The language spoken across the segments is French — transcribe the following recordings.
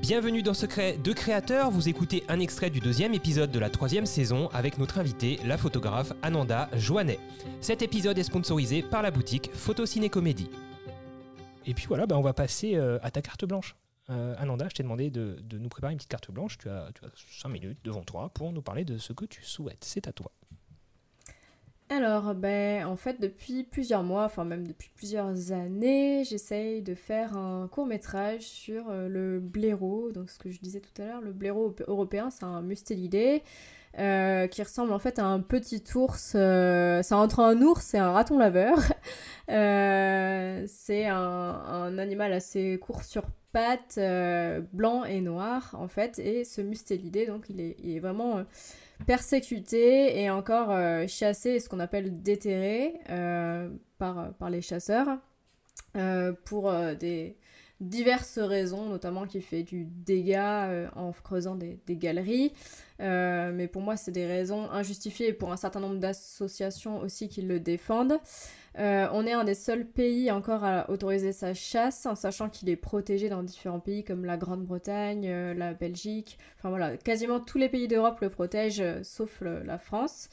Bienvenue dans Secret de Créateur, vous écoutez un extrait du deuxième épisode de la troisième saison avec notre invitée, la photographe Ananda Joannet. Cet épisode est sponsorisé par la boutique Photo Ciné Comédie. Et puis voilà, bah, on va passer euh, à ta carte blanche. Euh, Ananda, je t'ai demandé de, de nous préparer une petite carte blanche. Tu as, tu as 5 minutes devant toi pour nous parler de ce que tu souhaites. C'est à toi. Alors, ben, en fait, depuis plusieurs mois, enfin même depuis plusieurs années, j'essaye de faire un court métrage sur euh, le blaireau. Donc, ce que je disais tout à l'heure, le blaireau européen, c'est un mustélidé euh, qui ressemble en fait à un petit ours. Euh, c'est entre un ours et un raton laveur. Euh, c'est un, animal assez court sur pattes, euh, blanc et noir en fait. Et ce mustélidé, donc, il est, vraiment persécuté et encore euh, chassé, ce qu'on appelle déterré euh, par, par les chasseurs euh, pour des diverses raisons, notamment qu'il fait du dégât en creusant des, galeries. mais pour moi, c'est des raisons injustifiées pour un certain nombre d'associations aussi qui le défendent. Euh, on est un des seuls pays encore à autoriser sa chasse, en sachant qu'il est protégé dans différents pays comme la Grande-Bretagne, euh, la Belgique, enfin voilà, quasiment tous les pays d'Europe le protègent, euh, sauf la France.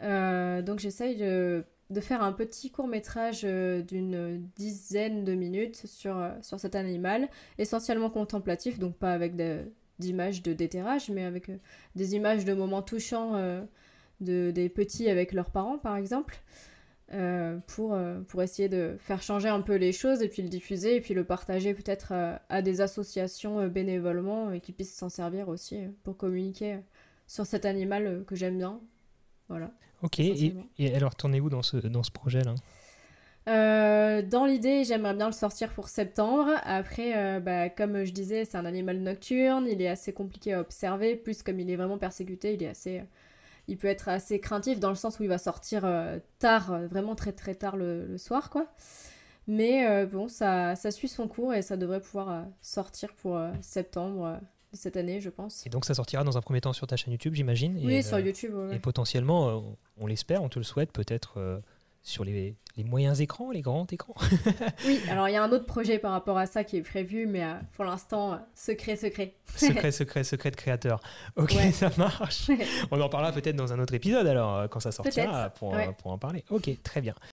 donc j'essaye de, de, faire un petit court métrage d'une dizaine de minutes sur, sur cet animal, essentiellement contemplatif, donc pas avec d'images de déterrage, mais avec des images de moments touchants de, des petits avec leurs parents par exemple. Euh, pour, euh, pour essayer de faire changer un peu les choses et puis le diffuser et puis le partager peut-être euh, à des associations bénévolement et qui puissent s'en servir aussi pour communiquer sur cet animal que j'aime bien. Voilà. Ok, et, et, alors t'en es où dans ce, dans ce projet-là euh, dans l'idée, j'aimerais bien le sortir pour septembre. Après, euh, bah, comme je disais, c'est un animal nocturne, il est assez compliqué à observer. Plus comme il est vraiment persécuté, il est assez il peut être assez craintif dans le sens où il va sortir euh, tard, euh, vraiment très très tard le, le soir, quoi. Mais euh, bon, ça, ça suit son cours et ça devrait pouvoir euh, sortir pour euh, septembre cette année, je pense. Et donc ça sortira dans un premier temps sur ta chaîne YouTube, j'imagine Oui, et, sur YouTube. Ouais. Et potentiellement, on l'espère, on te le souhaite, peut-être sur les, les, moyens écrans, les grands écrans Oui, alors il y a un autre projet par rapport à ça qui est prévu, mais euh, pour l'instant, euh, secret, secret. secret, secret, secret de créateur. Ok, ouais. ça marche. On en parlera peut-être dans un autre épisode alors, quand ça sortira, pour, ouais. pour en parler. Ok, très bien.